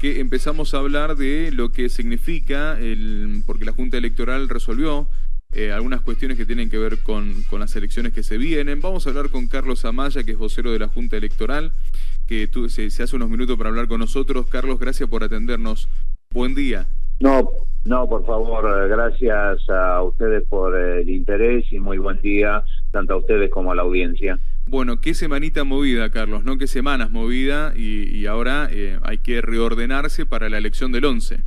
que empezamos a hablar de lo que significa, el, porque la Junta Electoral resolvió eh, algunas cuestiones que tienen que ver con, las elecciones que se vienen. Vamos a hablar con Carlos Amaya, que es vocero de la Junta Electoral, que se, hace unos minutos para hablar con nosotros. Carlos, gracias por atendernos. Buen día. No, no, por favor, gracias a ustedes por el interés y muy buen día, tanto a ustedes como a la audiencia. Bueno, qué semanita movida, Carlos, ¿no? Qué semanas movida y, ahora eh, hay que reordenarse para la elección del 11.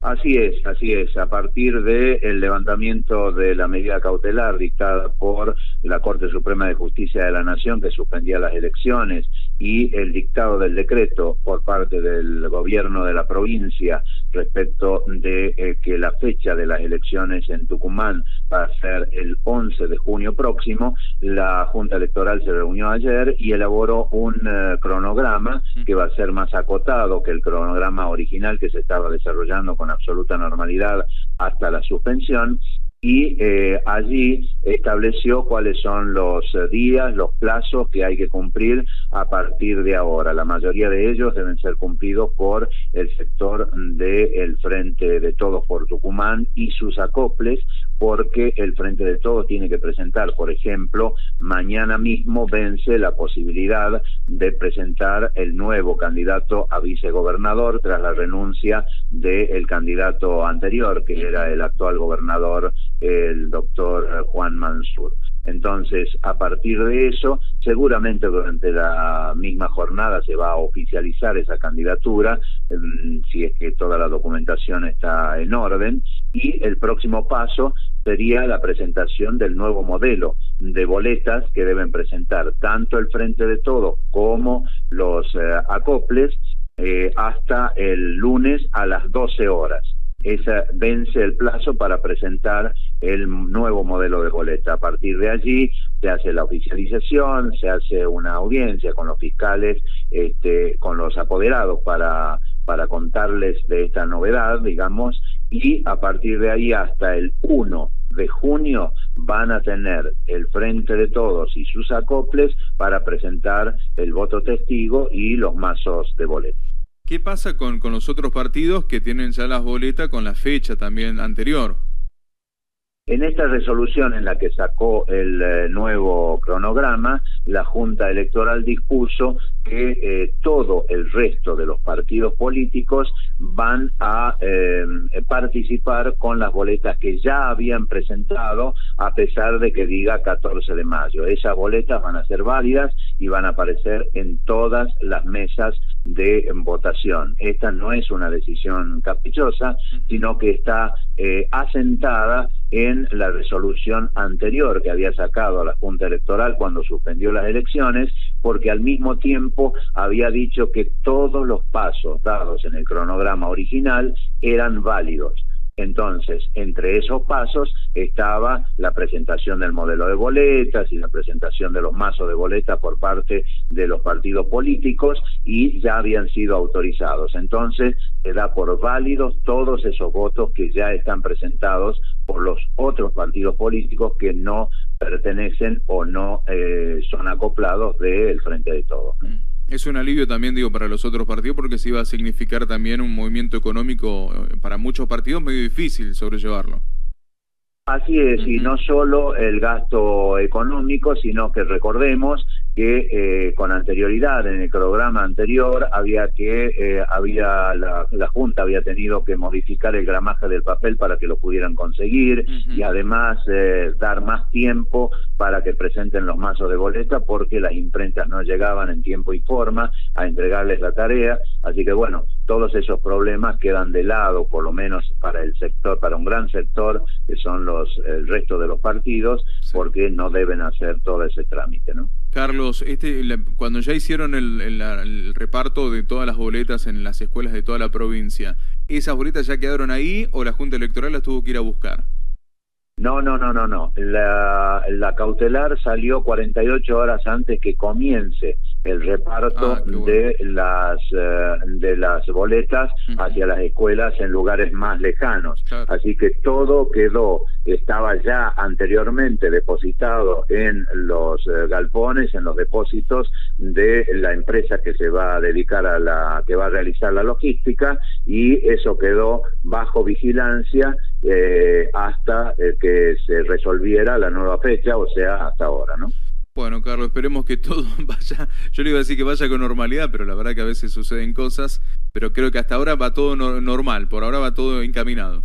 Así es, así es. A partir del levantamiento de la medida cautelar dictada por la Corte Suprema de Justicia de la Nación, que suspendía las elecciones, y el dictado del decreto por parte del gobierno de la provincia respecto de eh, que la fecha de las elecciones en Tucumán va a ser el 11 de junio próximo, la Junta Electoral se reunió ayer y elaboró un eh, cronograma que va a ser más acotado que el cronograma original que se estaba desarrollando con absoluta normalidad hasta la suspensión. Y eh, allí estableció cuáles son los eh, días, los plazos que hay que cumplir a partir de ahora. La mayoría de ellos deben ser cumplidos por el sector del Frente de Todos por Tucumán y sus acoples, porque el Frente de Todos tiene que presentar, por ejemplo, mañana mismo vence la posibilidad de presentar el nuevo candidato a vicegobernador tras la renuncia del candidato anterior, que era el actual gobernador el doctor Juan Mansur. Entonces, a partir de eso, seguramente durante la misma jornada se va a oficializar esa candidatura, em, si es que toda la documentación está en orden, y el próximo paso sería la presentación del nuevo modelo de boletas que deben presentar tanto el Frente de Todo como los eh, acoples eh, hasta el lunes a las 12 horas. Esa vence el plazo para presentar el nuevo modelo de boleta. A partir de allí se hace la oficialización, se hace una audiencia con los fiscales, este, con los apoderados para, para contarles de esta novedad, digamos, y a partir de ahí hasta el 1 de junio van a tener el frente de todos y sus acoples para presentar el voto testigo y los mazos de boleta. ¿Qué pasa con, con los otros partidos que tienen ya las boletas con la fecha también anterior? En esta resolución en la que sacó el eh, nuevo cronograma, la Junta Electoral dispuso que eh, todo el resto de los partidos políticos van a eh, participar con las boletas que ya habían presentado, a pesar de que diga 14 de mayo. Esas boletas van a ser válidas y van a aparecer en todas las mesas de votación. Esta no es una decisión caprichosa, sino que está asentada en la resolución anterior que había sacado a la Junta Electoral cuando suspendió las elecciones, porque al mismo tiempo había dicho que todos los pasos dados en el cronograma original eran válidos. Entonces, entre esos pasos estaba la presentación del modelo de boletas y la presentación de los mazos de boletas por parte de los partidos políticos y ya habían sido autorizados. Entonces, se da por válidos todos esos votos que ya están presentados por los otros partidos políticos que no pertenecen o no eh, son acoplados del Frente de Todos. Mm. Es un alivio también, digo, para los otros partidos porque se iba a significar también un movimiento económico eh, para muchos partidos medio difícil sobrellevarlo. Así es, y no solo el gasto económico, sino que recordemos que eh, con anterioridad en el programa anterior había que eh, había la, junta había tenido que modificar el gramaje del papel para que lo pudieran conseguir y además eh, dar más tiempo para que presenten los mazos de boleta porque las imprentas no llegaban en tiempo y forma a entregarles la tarea. Así que bueno todos esos problemas quedan de lado por lo menos para el sector para un gran sector que son los el resto de los partidos porque no deben hacer todo ese trámite no Carlos, este, cuando ya hicieron el, reparto de todas las boletas en las escuelas de toda la provincia, ¿esas boletas ya quedaron ahí o la Junta Electoral las tuvo que ir a buscar? No, no, no, no, no. La, la cautelar salió 48 horas antes que comience el reparto ah, de las eh, de las boletas hacia las escuelas en lugares más lejanos. Así que todo quedó, estaba ya anteriormente depositado en los eh, galpones, en los depósitos de la empresa que se va a dedicar a la que va a realizar la logística y eso quedó bajo vigilancia eh, hasta que se resolviera la nueva fecha, o sea, hasta ahora, ¿no? Bueno, Carlos, esperemos que todo vaya, yo le iba a decir que vaya con normalidad, pero la verdad que a veces suceden cosas, pero creo que hasta ahora va todo normal, por ahora va todo encaminado.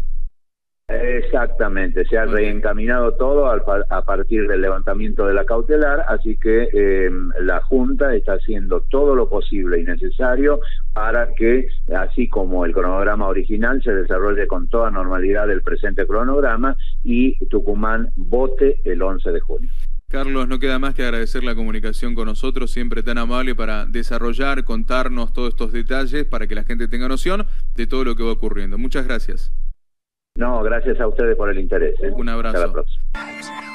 Exactamente, se ha reencaminado todo a partir del levantamiento de la cautelar, así que em, la Junta está haciendo todo lo posible y necesario para que, así como el cronograma original, se desarrolle con toda normalidad el presente cronograma y Tucumán vote el 11 de junio. Carlos, no queda más que agradecer la comunicación con nosotros, siempre tan amable para desarrollar, contarnos todos estos detalles para que la gente tenga noción de todo lo que va ocurriendo. Muchas gracias. No, gracias a ustedes por el interés. ¿eh? Un abrazo. Hasta la próxima.